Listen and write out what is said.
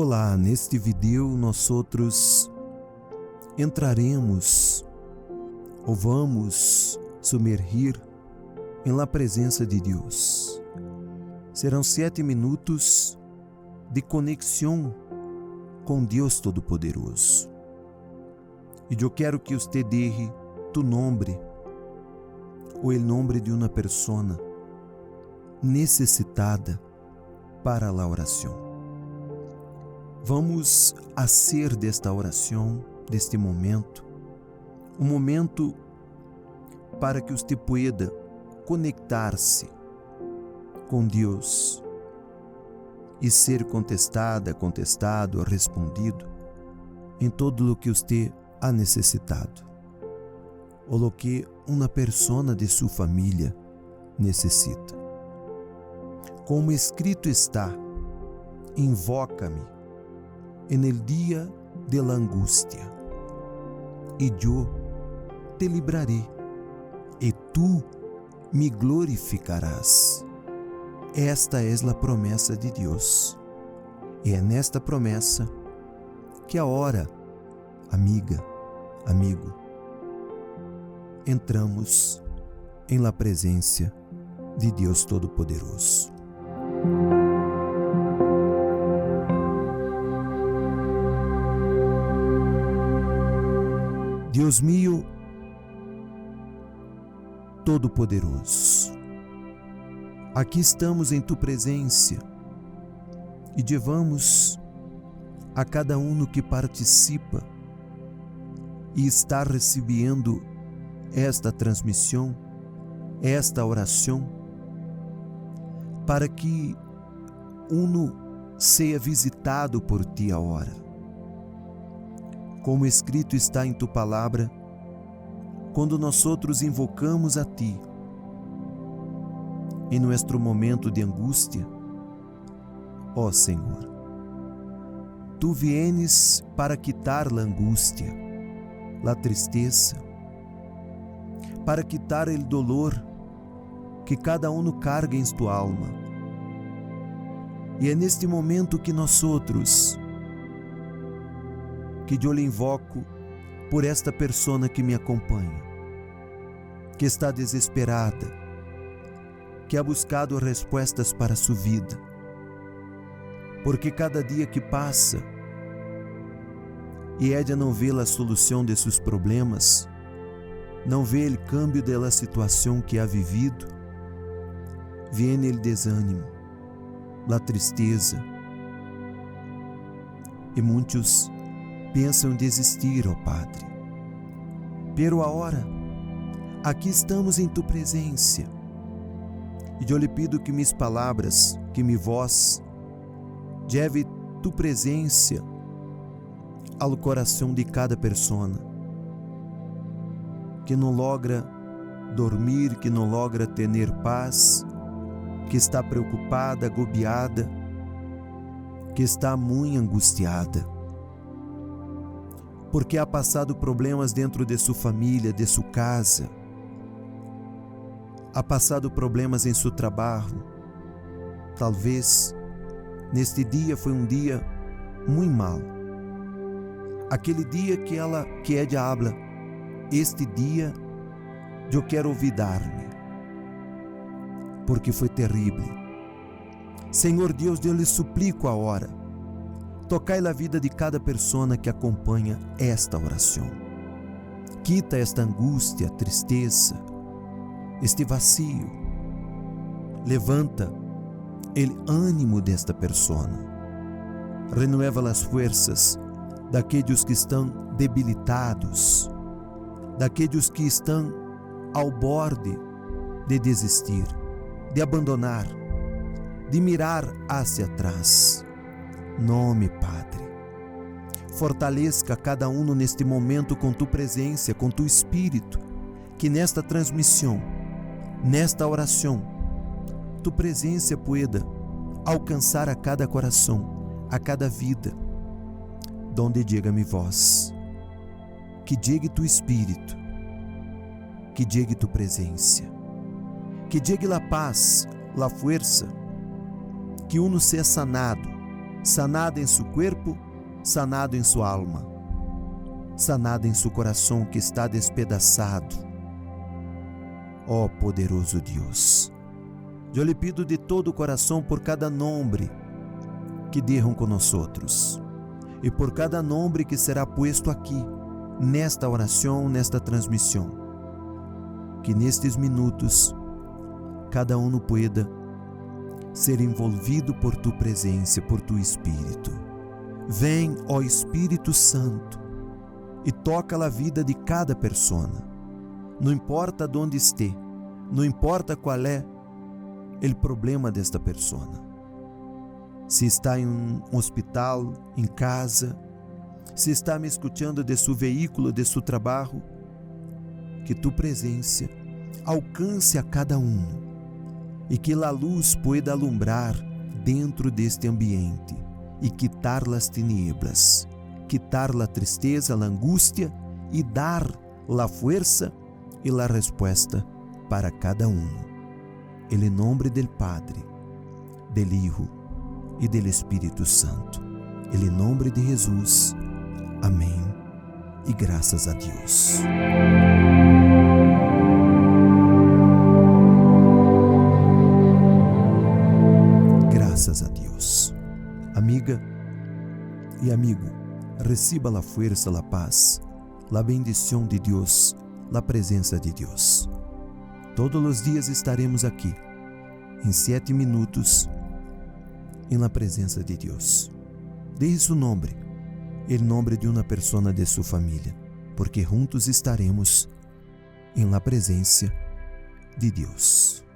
Olá, neste vídeo nós outros entraremos ou vamos sumergir em la presença de Deus. Serão sete minutos de conexão com Deus Todo-Poderoso. E eu quero que você dê tu nome ou o nome de uma pessoa necessitada para a oração. Vamos ser desta oração, deste momento, um momento para que você pueda conectar-se com Deus e ser contestada, contestado, respondido em todo o que você ha necessitado, ou o que uma persona de sua família necessita. Como escrito está, invoca-me en el día de la angustia, y yo te libraré, e tu me glorificarás. Esta é a promessa de Deus. E é nesta promessa que a hora, amiga, amigo, entramos em la presença de Deus Todo-Poderoso. Deus mío Todo-Poderoso, aqui estamos em Tu presença e levamos a cada um que participa e está recebendo esta transmissão, esta oração, para que uno seja visitado por Ti a hora como escrito está em tu palavra, quando nós outros invocamos a ti, em nosso momento de angústia, ó Senhor, tu vienes para quitar a angústia, a tristeza, para quitar o dolor que cada um carga em tua alma. E é neste momento que nós outros que eu lhe invoco por esta persona que me acompanha, que está desesperada, que ha buscado respostas para sua vida, porque cada dia que passa e ella não vê a solução de seus problemas, não vê o câmbio da situação que ha vivido, vem o desânimo, a tristeza e muitos pensam desistir, ó Padre. Pero agora, aqui estamos em Tu presença. E eu lhe pido que minhas palavras, que minha voz, leve Tu presença ao coração de cada pessoa que não logra dormir, que não logra ter paz, que está preocupada, agobiada, que está muito angustiada porque ha passado problemas dentro de sua família, de sua casa, ha passado problemas em seu trabalho. Talvez neste dia foi um dia muito mal. Aquele dia que ela que é de habla, este dia eu quero olvidar-me, porque foi terrível. Senhor Deus, eu lhe suplico a hora Tocai a vida de cada pessoa que acompanha esta oração. Quita esta angústia, tristeza, este vazio. Levanta o ânimo desta pessoa. Renueva as forças daqueles que estão debilitados, daqueles que estão ao borde de desistir, de abandonar, de mirar hacia atrás nome, Padre. Fortaleça cada um neste momento com tu presença, com tu espírito, que nesta transmissão, nesta oração, tu presença pueda alcançar a cada coração, a cada vida, donde diga-me voz, que diga tu espírito, que diga tu presença, que diga a paz, a força, que uno seja sanado, sanada em seu corpo, sanado em sua alma, sanada em seu coração que está despedaçado. Ó oh, poderoso Deus, eu lhe pido de todo o coração por cada nome que nós outros e por cada nome que será posto aqui, nesta oração, nesta transmissão. Que nestes minutos cada um pueda ser envolvido por tu presença, por tu Espírito. Vem, ó Espírito Santo, e toca a vida de cada pessoa. Não importa de onde esteja, não importa qual é o problema desta pessoa. Se está em um hospital, em casa, se está me escutando de seu veículo, de seu trabalho, que tu presença alcance a cada um e que a luz pueda alumbrar dentro deste ambiente e quitar as tinieblas, quitar a tristeza, a angústia e dar a força e a resposta para cada um. Em nome do Padre, do Hijo e do Espírito Santo. Em nome de Jesus. Amém. E graças a Deus. Amiga e amigo, receba a força, a paz, a bendição de Deus, a presença de Deus. Todos os dias estaremos aqui, em sete minutos, em la presença de Deus. Deje seu nome, o nome de uma pessoa de sua família, porque juntos estaremos em la presença de Deus.